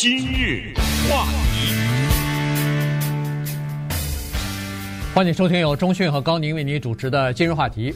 今日话题，欢迎收听由中讯和高宁为您主持的今日话题。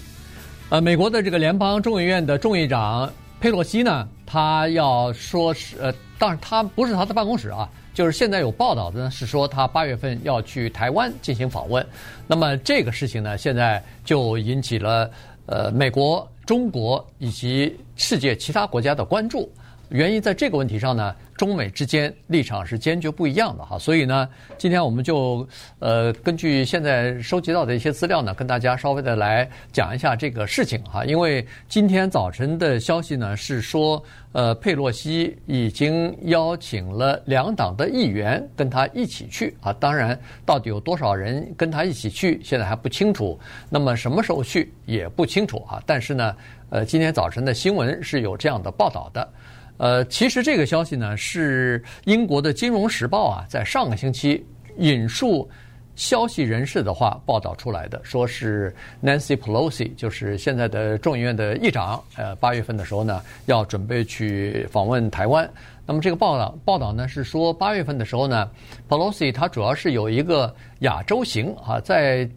呃，美国的这个联邦众议院的众议长佩洛西呢，他要说是呃，当然他不是他的办公室啊，就是现在有报道的呢，是说他八月份要去台湾进行访问。那么这个事情呢，现在就引起了呃美国、中国以及世界其他国家的关注。原因在这个问题上呢，中美之间立场是坚决不一样的哈，所以呢，今天我们就呃根据现在收集到的一些资料呢，跟大家稍微的来讲一下这个事情哈。因为今天早晨的消息呢是说，呃，佩洛西已经邀请了两党的议员跟他一起去啊。当然，到底有多少人跟他一起去，现在还不清楚。那么什么时候去也不清楚啊。但是呢，呃，今天早晨的新闻是有这样的报道的。呃，其实这个消息呢，是英国的《金融时报》啊，在上个星期引述消息人士的话报道出来的，说是 Nancy Pelosi，就是现在的众议院的议长，呃，八月份的时候呢，要准备去访问台湾。那么这个报道报道呢，是说八月份的时候呢，Pelosi 他主要是有一个亚洲行啊，在。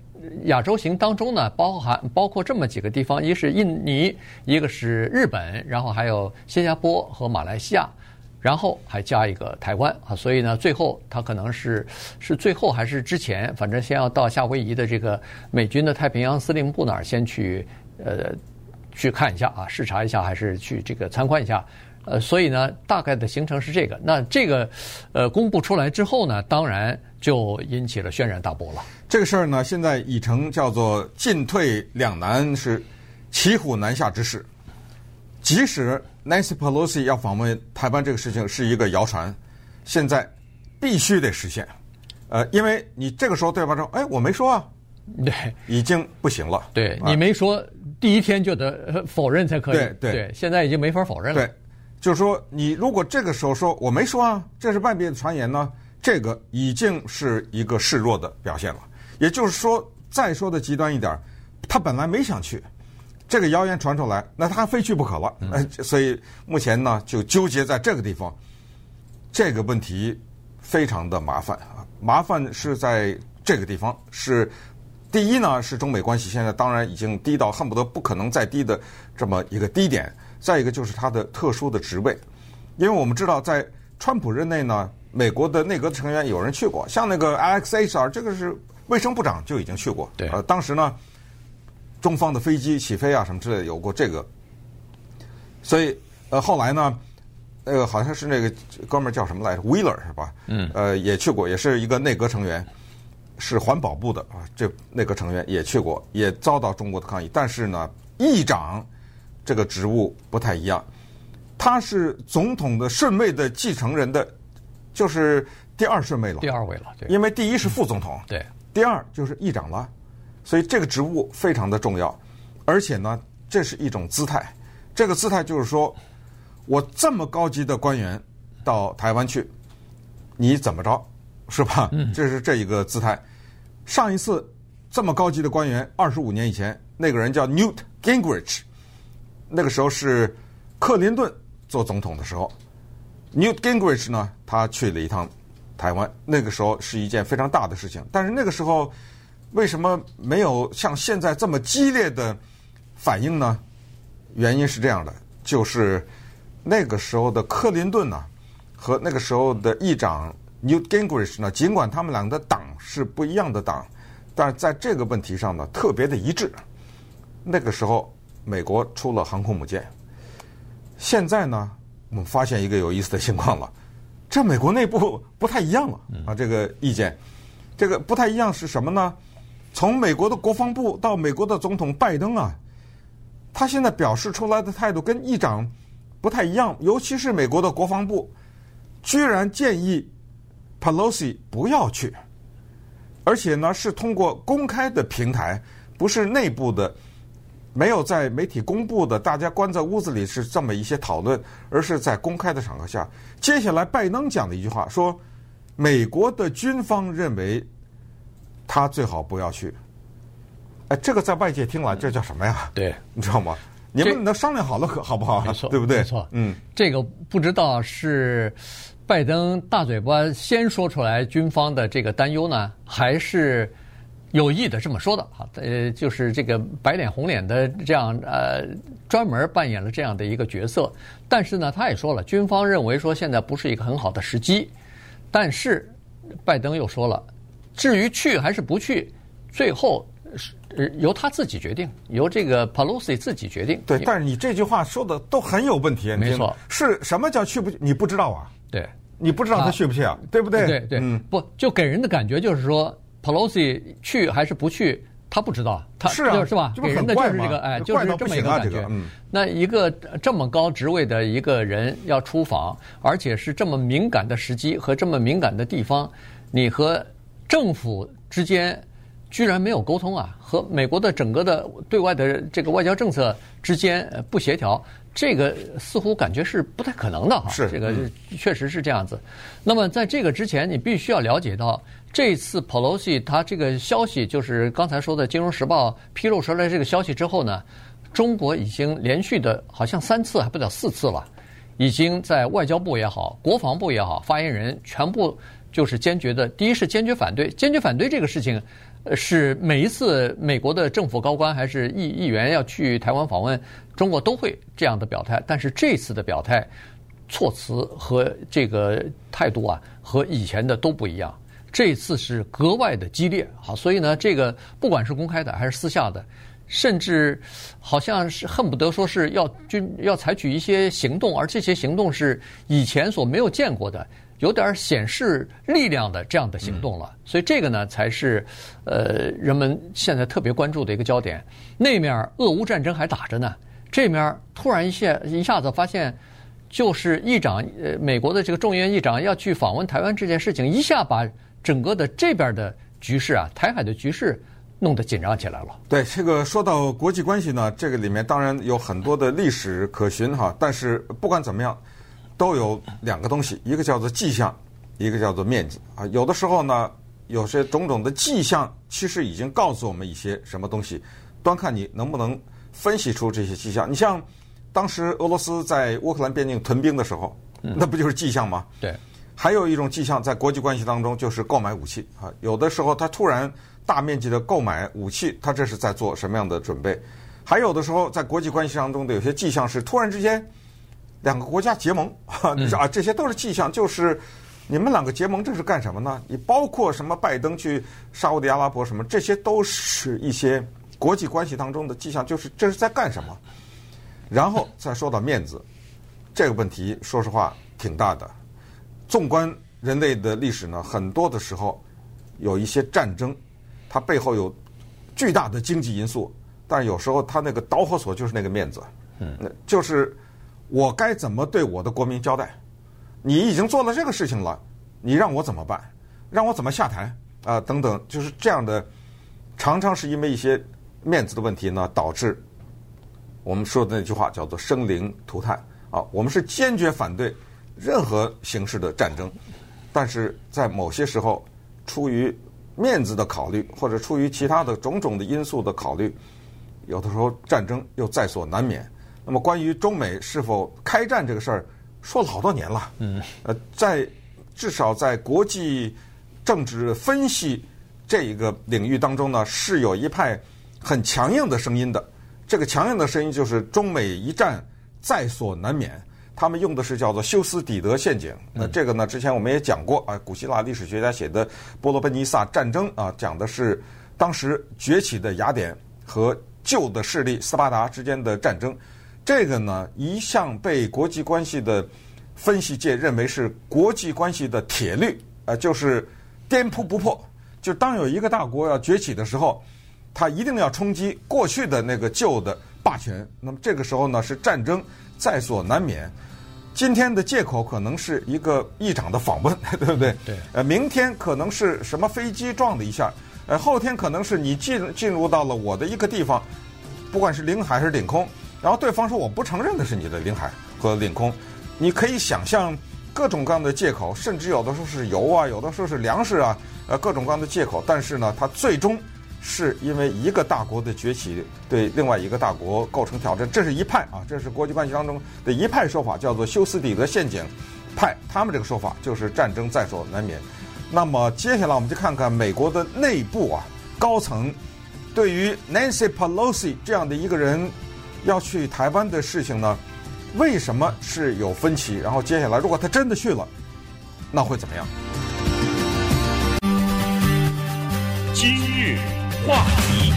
亚洲行当中呢，包含包括这么几个地方，一是印尼，一个是日本，然后还有新加坡和马来西亚，然后还加一个台湾啊。所以呢，最后他可能是是最后还是之前，反正先要到夏威夷的这个美军的太平洋司令部那儿先去呃去看一下啊，视察一下，还是去这个参观一下。呃，所以呢，大概的行程是这个。那这个呃公布出来之后呢，当然就引起了轩然大波了。这个事儿呢，现在已成叫做进退两难，是骑虎难下之势。即使 Nancy Pelosi 要访问台湾这个事情是一个谣传，现在必须得实现。呃，因为你这个时候对方说，哎，我没说啊，对，已经不行了。对，你没说，第一天就得否认才可以。对对，对，现在已经没法否认了。对。就是说，你如果这个时候说我没说啊，这是外边的传言呢，这个已经是一个示弱的表现了。也就是说，再说的极端一点，他本来没想去，这个谣言传出来，那他非去不可了。呃，所以目前呢，就纠结在这个地方，这个问题非常的麻烦啊。麻烦是在这个地方，是第一呢，是中美关系现在当然已经低到恨不得不可能再低的这么一个低点。再一个就是他的特殊的职位，因为我们知道在川普任内呢，美国的内阁成员有人去过，像那个 Alex Azar，这个是卫生部长就已经去过。对，呃，当时呢，中方的飞机起飞啊什么之类的有过这个，所以呃后来呢，那个好像是那个哥们儿叫什么来着，Wheeler 是吧？嗯。呃，也去过，也是一个内阁成员，是环保部的啊，这内阁成员也去过，也遭到中国的抗议。但是呢，议长。这个职务不太一样，他是总统的顺位的继承人的，就是第二顺位了。第二位了，对。因为第一是副总统，对。第二就是议长了，所以这个职务非常的重要，而且呢，这是一种姿态。这个姿态就是说，我这么高级的官员到台湾去，你怎么着，是吧？嗯。这是这一个姿态。上一次这么高级的官员，二十五年以前，那个人叫 Newt Gingrich。那个时候是克林顿做总统的时候，Newt Gingrich 呢，他去了一趟台湾。那个时候是一件非常大的事情，但是那个时候为什么没有像现在这么激烈的反应呢？原因是这样的，就是那个时候的克林顿呢，和那个时候的议长 Newt Gingrich 呢，尽管他们俩的党是不一样的党，但是在这个问题上呢，特别的一致。那个时候。美国出了航空母舰，现在呢，我们发现一个有意思的情况了，这美国内部不太一样了啊，这个意见，这个不太一样是什么呢？从美国的国防部到美国的总统拜登啊，他现在表示出来的态度跟议长不太一样，尤其是美国的国防部，居然建议 Pelosi 不要去，而且呢是通过公开的平台，不是内部的。没有在媒体公布的，大家关在屋子里是这么一些讨论，而是在公开的场合下。接下来，拜登讲的一句话说：“美国的军方认为他最好不要去。”哎，这个在外界听来，这叫什么呀？对，你知道吗？你们能商量好了可好不好？没错，对不对？没错，嗯，这个不知道是拜登大嘴巴先说出来军方的这个担忧呢，还是有意的这么说的哈？呃，就是这个白脸红脸的这样呃，专门扮演了这样的一个角色。但是呢，他也说了，军方认为说现在不是一个很好的时机。但是拜登又说了，至于去还是不去，最后是由他自己决定，由这个 Pelosi 自己决定。对，但是你这句话说的都很有问题。没错，是什么叫去不去？你不知道啊？对，你不知道他去不去啊？对不对？对对，嗯，不就给人的感觉就是说，Pelosi 去还是不去，他不知道，他是啊，是吧？给人的就是这个，哎，就是这么一个感觉。嗯，那一个这么高职位的一个人要出访，而且是这么敏感的时机和这么敏感的地方，你和政府之间居然没有沟通啊？和美国的整个的对外的这个外交政策之间不协调。这个似乎感觉是不太可能的哈，是这个确实是这样子。那么在这个之前，你必须要了解到，这次 Pelosi 他这个消息，就是刚才说的《金融时报》披露出来这个消息之后呢，中国已经连续的好像三次还不到四次了，已经在外交部也好、国防部也好，发言人全部就是坚决的，第一是坚决反对，坚决反对这个事情。是每一次美国的政府高官还是议议员要去台湾访问，中国都会这样的表态。但是这次的表态措辞和这个态度啊，和以前的都不一样。这次是格外的激烈，好，所以呢，这个不管是公开的还是私下的，甚至好像是恨不得说是要军要采取一些行动，而这些行动是以前所没有见过的。有点显示力量的这样的行动了，所以这个呢才是呃人们现在特别关注的一个焦点。那面俄乌战争还打着呢，这面突然一下一下子发现，就是议长呃美国的这个众议院议长要去访问台湾这件事情，一下把整个的这边的局势啊，台海的局势弄得紧张起来了。对，这个说到国际关系呢，这个里面当然有很多的历史可循哈，但是不管怎么样。都有两个东西，一个叫做迹象，一个叫做面积啊。有的时候呢，有些种种的迹象，其实已经告诉我们一些什么东西，端看你能不能分析出这些迹象。你像当时俄罗斯在乌克兰边境屯兵的时候，那不就是迹象吗？对。还有一种迹象，在国际关系当中，就是购买武器啊。有的时候他突然大面积的购买武器，他这是在做什么样的准备？还有的时候，在国际关系当中的有些迹象是突然之间。两个国家结盟，你 说啊，这些都是迹象，就是你们两个结盟，这是干什么呢？你包括什么拜登去沙乌地阿拉伯什么，这些都是一些国际关系当中的迹象，就是这是在干什么？然后再说到面子这个问题，说实话挺大的。纵观人类的历史呢，很多的时候有一些战争，它背后有巨大的经济因素，但是有时候它那个导火索就是那个面子，嗯，就是。我该怎么对我的国民交代？你已经做了这个事情了，你让我怎么办？让我怎么下台啊、等等，就是这样的，常常是因为一些面子的问题呢，导致我们说的那句话叫做生灵涂炭啊。我们是坚决反对任何形式的战争，但是在某些时候，出于面子的考虑，或者出于其他的种种的因素的考虑，有的时候战争又在所难免。那么，关于中美是否开战这个事儿，说了好多年了。嗯，呃，在至少在国际政治分析这一个领域当中呢，是有一派很强硬的声音的。这个强硬的声音就是中美一战在所难免。他们用的是叫做休斯底德陷阱。那这个呢，之前我们也讲过啊，古希腊历史学家写的《波罗奔尼撒战争》啊，讲的是当时崛起的雅典和旧的势力斯巴达之间的战争。这个呢，一向被国际关系的分析界认为是国际关系的铁律，呃，就是颠扑不破。就当有一个大国要崛起的时候，他一定要冲击过去的那个旧的霸权。那么这个时候呢，是战争在所难免。今天的借口可能是一个议长的访问，对不对？对。呃，明天可能是什么飞机撞了一下，呃，后天可能是你进进入到了我的一个地方，不管是领海还是领空。然后对方说，我不承认的是你的领海和领空，你可以想象各种各样的借口，甚至有的时候是油啊，有的时候是粮食啊，呃，各种各样的借口。但是呢，它最终是因为一个大国的崛起对另外一个大国构成挑战，这是一派啊，这是国际关系当中的一派说法，叫做休斯底德陷阱。派，他们这个说法就是战争在所难免。那么接下来我们就看看美国的内部啊，高层对于 Nancy Pelosi 这样的一个人要去台湾的事情呢，为什么是有分歧？然后接下来如果他真的去了，那会怎么样？今日话题，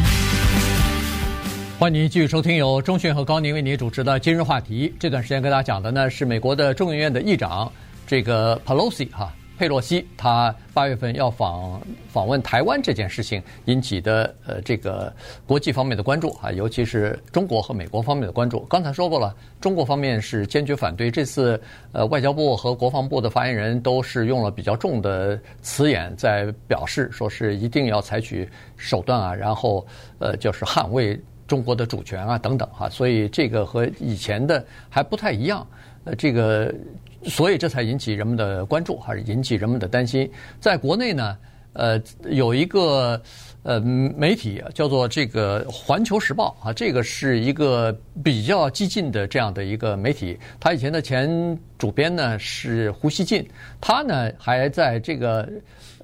欢迎您继续收听由中讯和高宁为您主持的《今日话题》。这段时间跟大家讲的呢是美国的众议院的议长这个 Pelosi 哈。佩洛西他八月份要访访问台湾这件事情引起的呃这个国际方面的关注啊，尤其是中国和美国方面的关注。刚才说过了，中国方面是坚决反对。这次呃外交部和国防部的发言人都是用了比较重的词眼在表示，说是一定要采取手段啊，然后呃就是捍卫中国的主权啊等等哈。所以这个和以前的还不太一样。呃，这个。所以这才引起人们的关注，还是引起人们的担心。在国内呢，呃，有一个呃媒体叫做这个《环球时报》啊，这个是一个比较激进的这样的一个媒体。他以前的前主编呢是胡锡进，他呢还在这个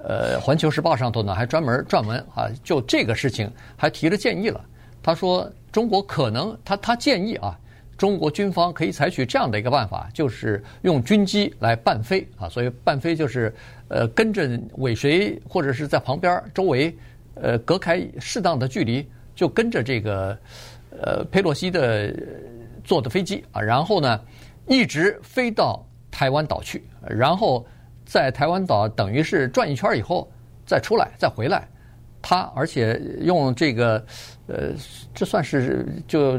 呃《环球时报》上头呢还专门撰文啊，就这个事情还提了建议了。他说中国可能他他建议啊。中国军方可以采取这样的一个办法，就是用军机来伴飞啊，所以伴飞就是呃跟着尾随或者是在旁边周围呃隔开适当的距离，就跟着这个呃佩洛西的坐的飞机啊，然后呢一直飞到台湾岛去，然后在台湾岛等于是转一圈以后再出来再回来，他而且用这个呃这算是就。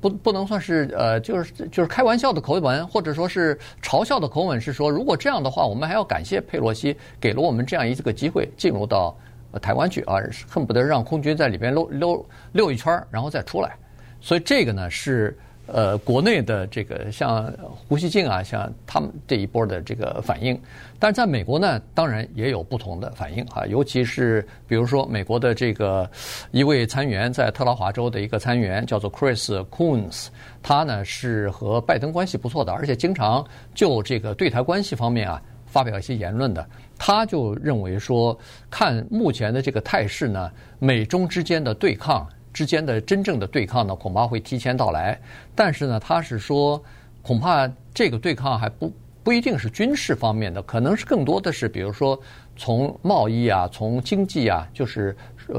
不不能算是呃，就是就是开玩笑的口吻，或者说是嘲笑的口吻，是说如果这样的话，我们还要感谢佩洛西给了我们这样一个机会进入到台湾去啊，恨不得让空军在里边溜溜溜一圈，然后再出来。所以这个呢是。呃，国内的这个像胡锡进啊，像他们这一波的这个反应，但是在美国呢，当然也有不同的反应哈，尤其是比如说美国的这个一位参议员，在特拉华州的一个参议员叫做 Chris Coons，他呢是和拜登关系不错的，而且经常就这个对台关系方面啊发表一些言论的，他就认为说，看目前的这个态势呢，美中之间的对抗。之间的真正的对抗呢，恐怕会提前到来。但是呢，他是说，恐怕这个对抗还不不一定是军事方面的，可能是更多的是，比如说从贸易啊，从经济啊，就是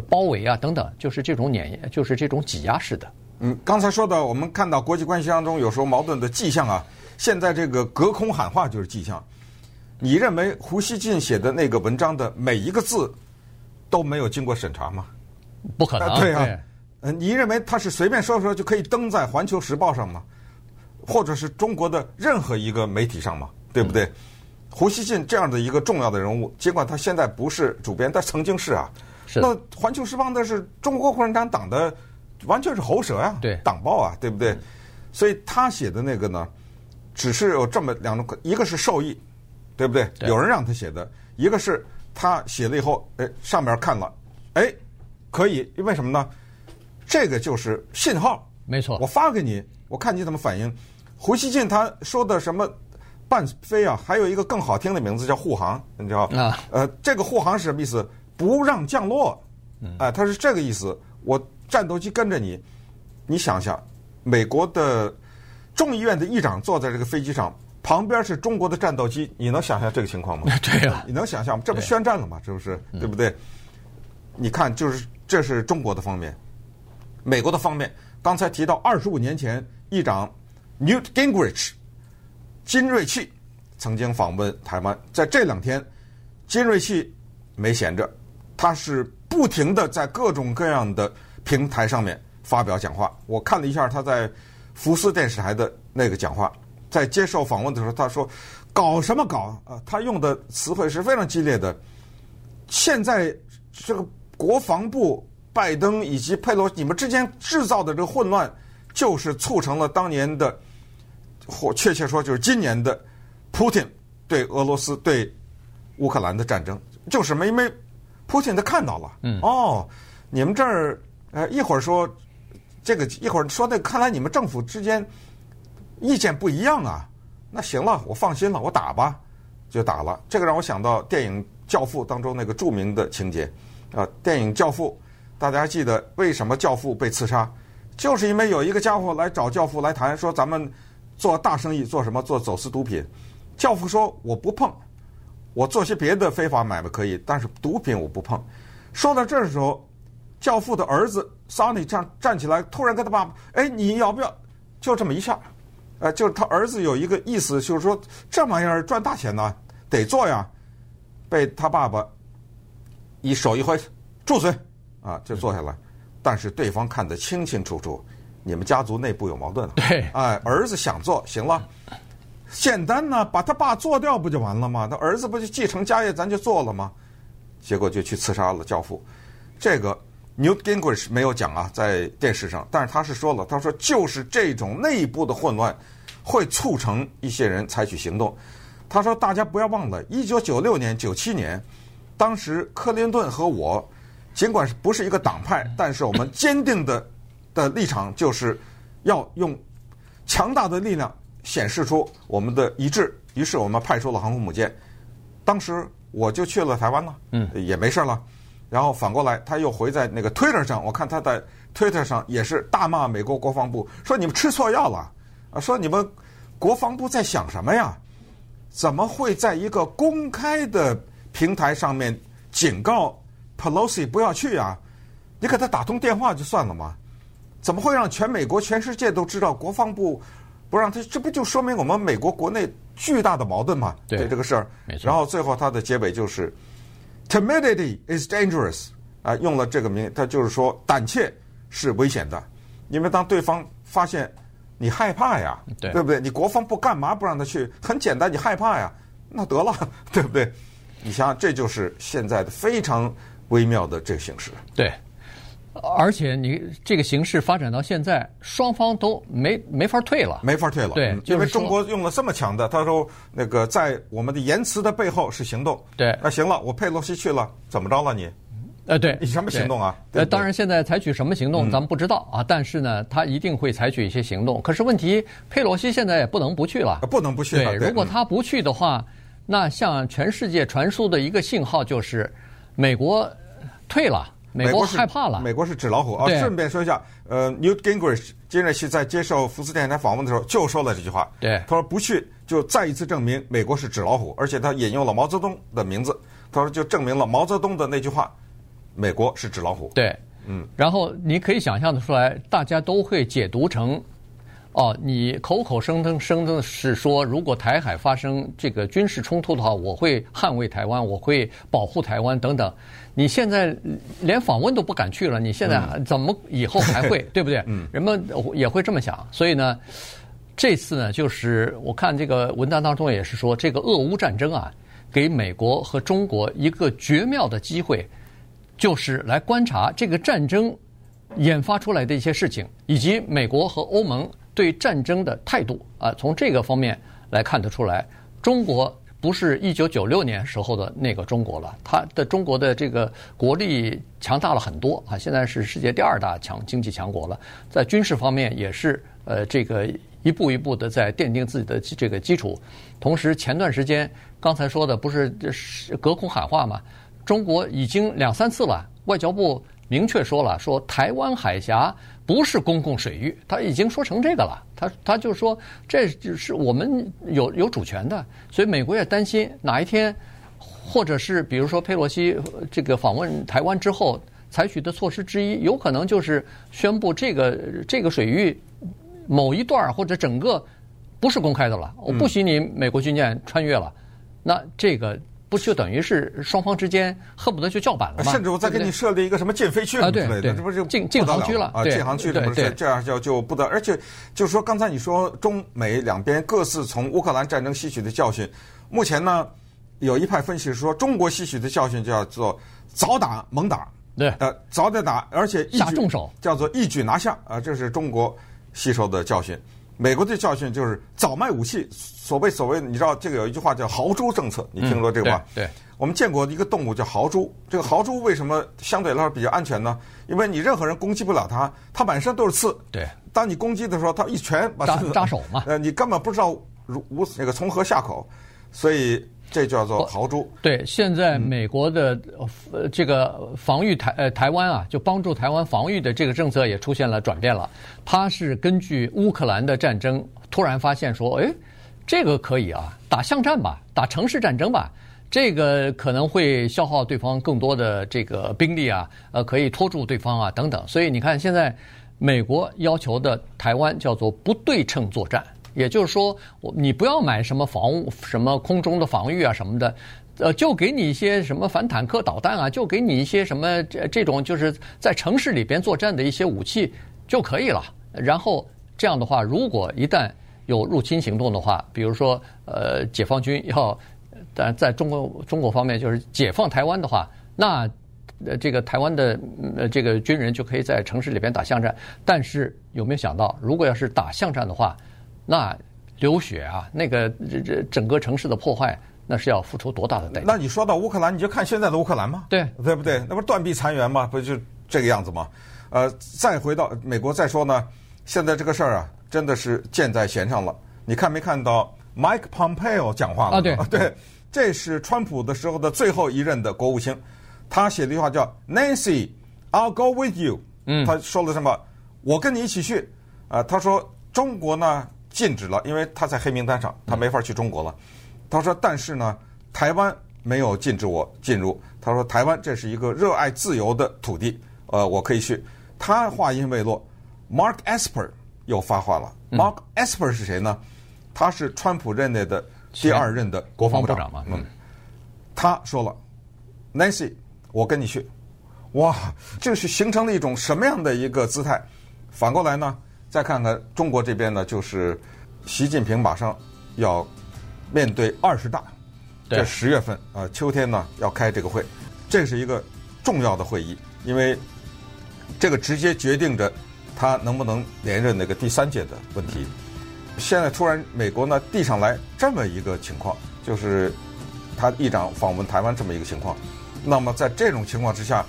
包围啊等等，就是这种碾，就是这种挤压式的。嗯，刚才说的，我们看到国际关系当中有时候矛盾的迹象啊，现在这个隔空喊话就是迹象。你认为胡锡进写的那个文章的每一个字都没有经过审查吗？不可能，呃、对啊。对嗯，你认为他是随便说说就可以登在《环球时报》上吗？或者是中国的任何一个媒体上吗？对不对？嗯、胡锡进这样的一个重要的人物，尽管他现在不是主编，但曾经是啊。是。那《环球时报》那是中国共产党党的，完全是喉舌呀、啊，对，党报啊，对不对？所以他写的那个呢，只是有这么两种，一个是受益，对不对？对。有人让他写的，一个是他写了以后，哎，上面看了，哎，可以，为什么呢？这个就是信号，没错。我发给你，我看你怎么反应。胡锡进他说的什么伴飞啊，还有一个更好听的名字叫护航，你知道啊？呃，这个护航是什么意思？不让降落。哎、呃，他是这个意思。我战斗机跟着你，你想想，美国的众议院的议长坐在这个飞机上，旁边是中国的战斗机，你能想象这个情况吗？对呀、啊，你能想象吗？这不宣战了吗？这不是？对不对？你看，就是这是中国的方面。美国的方面，刚才提到二十五年前，议长 Newt Gingrich 金瑞气曾经访问台湾，在这两天，金瑞气没闲着，他是不停地在各种各样的平台上面发表讲话。我看了一下他在福斯电视台的那个讲话，在接受访问的时候，他说：“搞什么搞啊？”他用的词汇是非常激烈的。现在这个国防部。拜登以及佩洛，你们之间制造的这个混乱，就是促成了当年的，或确切说就是今年的，普京对俄罗斯对乌克兰的战争，就是没没普京他看到了，嗯，哦，你们这儿，呃，一会儿说这个，一会儿说那个，看来你们政府之间意见不一样啊，那行了，我放心了，我打吧，就打了。这个让我想到电影《教父》当中那个著名的情节。啊，电影《教父》，大家记得为什么教父被刺杀？就是因为有一个家伙来找教父来谈，说咱们做大生意，做什么？做走私毒品。教父说我不碰，我做些别的非法买卖可以，但是毒品我不碰。说到这儿的时候，教父的儿子桑尼站站起来，突然跟他爸爸：“哎，你要不要？”就这么一下。呃，就是他儿子有一个意思，就是说这玩意儿赚大钱呢，得做呀。被他爸爸一手一挥，住嘴啊，就坐下来。但是对方看得清清楚楚，你们家族内部有矛盾。对，哎，儿子想做，行了，简单呢，把他爸做掉不就完了吗？他儿子不就继承家业，咱就做了吗？结果就去刺杀了教父。这个 Newt Gingrich 没有讲啊，在电视上，但是他是说了，他说就是这种内部的混乱。会促成一些人采取行动。他说：“大家不要忘了，一九九六年、九七年，当时克林顿和我，尽管是不是一个党派，但是我们坚定的的立场就是要用强大的力量显示出我们的一致。于是我们派出了航空母舰。当时我就去了台湾了，嗯，也没事了。然后反过来，他又回在那个 Twitter 上，我看他在 Twitter 上也是大骂美国国防部，说你们吃错药了。”啊，说你们国防部在想什么呀？怎么会在一个公开的平台上面警告 Pelosi 不要去啊？你给他打通电话就算了嘛？怎么会让全美国、全世界都知道国防部不让他？这不就说明我们美国国内巨大的矛盾嘛？对这个事儿。然后最后他的结尾就是，Timidity is dangerous 啊，用了这个名，他就是说胆怯是危险的，因为当对方发现。你害怕呀，对，对不对？你国防部干嘛不让他去？很简单，你害怕呀，那得了，对不对？你想想，这就是现在的非常微妙的这个形势。对，而且你这个形势发展到现在，双方都没没法退了，没法退了。对，因为中国用了这么强的，他说那个在我们的言辞的背后是行动。对，那行了，我佩洛西去了，怎么着了你？呃，对，你什么行动啊？呃，当然，现在采取什么行动，咱们不知道啊。但是呢，他一定会采取一些行动。可是问题，佩洛西现在也不能不去了，不能不去。对，如果他不去的话，那向全世界传输的一个信号就是，美国退了，美国害怕了，美国是纸老虎啊。顺便说一下，呃，Newt Gingrich 金瑞希在接受福斯电台访问的时候就说了这句话。对，他说不去就再一次证明美国是纸老虎，而且他引用了毛泽东的名字，他说就证明了毛泽东的那句话。美国是纸老虎，对，嗯，然后你可以想象的出来，大家都会解读成，哦，你口口声声声的是说，如果台海发生这个军事冲突的话，我会捍卫台湾，我会保护台湾等等。你现在连访问都不敢去了，你现在怎么以后还会，对不对？嗯，人们也会这么想。所以呢，这次呢，就是我看这个文章当中也是说，这个俄乌战争啊，给美国和中国一个绝妙的机会。就是来观察这个战争研发出来的一些事情，以及美国和欧盟对战争的态度啊，从这个方面来看得出来，中国不是一九九六年时候的那个中国了，它的中国的这个国力强大了很多啊，现在是世界第二大强经济强国了，在军事方面也是呃这个一步一步的在奠定自己的这个基础，同时前段时间刚才说的不是隔空喊话吗？中国已经两三次了，外交部明确说了，说台湾海峡不是公共水域，他已经说成这个了。他他就说这是我们有有主权的，所以美国也担心哪一天，或者是比如说佩洛西这个访问台湾之后采取的措施之一，有可能就是宣布这个这个水域某一段或者整个不是公开的了，我不许你美国军舰穿越了。那这个。不就等于是双方之间恨不得就叫板了吗？甚至我再给你设立一个什么禁飞区之类的，啊、对对这不是禁禁航区了啊？禁航区这不是这样就就不得，而且就是说，刚才你说中美两边各自从乌克兰战争吸取的教训，目前呢有一派分析是说，中国吸取的教训叫做早打猛打，对，呃，早点打，而且一举下重手，叫做一举拿下啊，这是中国吸收的教训。美国的教训就是早卖武器，所谓所谓，你知道这个有一句话叫豪猪政策，你听说这个话？嗯、对，对我们见过一个动物叫豪猪，这个豪猪为什么相对来说比较安全呢？因为你任何人攻击不了它，它满身都是刺。对，当你攻击的时候，它一拳把扎扎手嘛。呃，你根本不知道如无那个从何下口，所以这叫做豪猪。对，现在美国的呃这个防御台呃台湾啊，就帮助台湾防御的这个政策也出现了转变了。它是根据乌克兰的战争，突然发现说，哎，这个可以啊，打巷战吧，打城市战争吧。这个可能会消耗对方更多的这个兵力啊，呃，可以拖住对方啊，等等。所以你看，现在美国要求的台湾叫做不对称作战，也就是说，我你不要买什么防务、什么空中的防御啊什么的，呃，就给你一些什么反坦克导弹啊，就给你一些什么这这种就是在城市里边作战的一些武器就可以了。然后这样的话，如果一旦有入侵行动的话，比如说呃，解放军要。但在中国中国方面，就是解放台湾的话，那这个台湾的呃这个军人就可以在城市里边打巷战。但是有没有想到，如果要是打巷战的话，那流血啊，那个这这整个城市的破坏，那是要付出多大的代价？那你说到乌克兰，你就看现在的乌克兰吗？对，对不对？那不是断壁残垣吗？不就这个样子吗？呃，再回到美国再说呢，现在这个事儿啊，真的是箭在弦上了。你看没看到 Mike Pompeo 讲话了？啊，对 对。这是川普的时候的最后一任的国务卿，他写的一句话叫 “Nancy，I'll go with you”。嗯，他说了什么？我跟你一起去。啊，他说中国呢禁止了，因为他在黑名单上，他没法去中国了。他说，但是呢，台湾没有禁止我进入。他说，台湾这是一个热爱自由的土地，呃，我可以去。他话音未落，Mark Esper 又发话了。Mark Esper 是谁呢？他是川普任内的。第二任的国防部长嘛，嗯，他说了，Nancy，我跟你去，哇，这是形成了一种什么样的一个姿态？反过来呢，再看看中国这边呢，就是习近平马上要面对二十大，这十月份啊，秋天呢要开这个会，这是一个重要的会议，因为这个直接决定着他能不能连任那个第三届的问题。现在突然美国呢递上来这么一个情况，就是他议长访问台湾这么一个情况。那么在这种情况之下，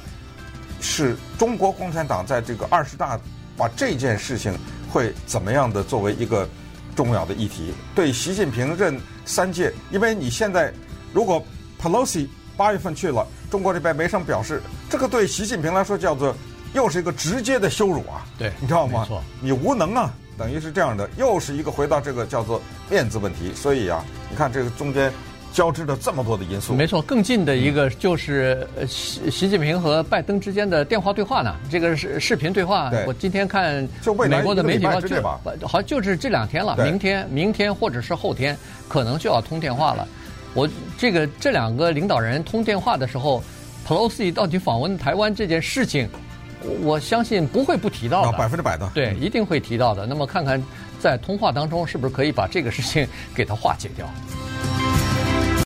是中国共产党在这个二十大把这件事情会怎么样的作为一个重要的议题？对习近平任三届，因为你现在如果 Pelosi 八月份去了，中国这边没什么表示，这个对习近平来说叫做又是一个直接的羞辱啊！对，你知道吗？没错，你无能啊！等于是这样的，又是一个回到这个叫做面子问题。所以啊，你看这个中间交织了这么多的因素。没错，更近的一个就是习习近平和拜登之间的电话对话呢。这个是视频对话。对我今天看美国的媒体报就好像就是这两天了，明天、明天或者是后天可能就要通电话了。我这个这两个领导人通电话的时候，Pelosi 到底访问台湾这件事情。我相信不会不提到的，百分之百的，对，一定会提到的。那么看看在通话当中是不是可以把这个事情给它化解掉。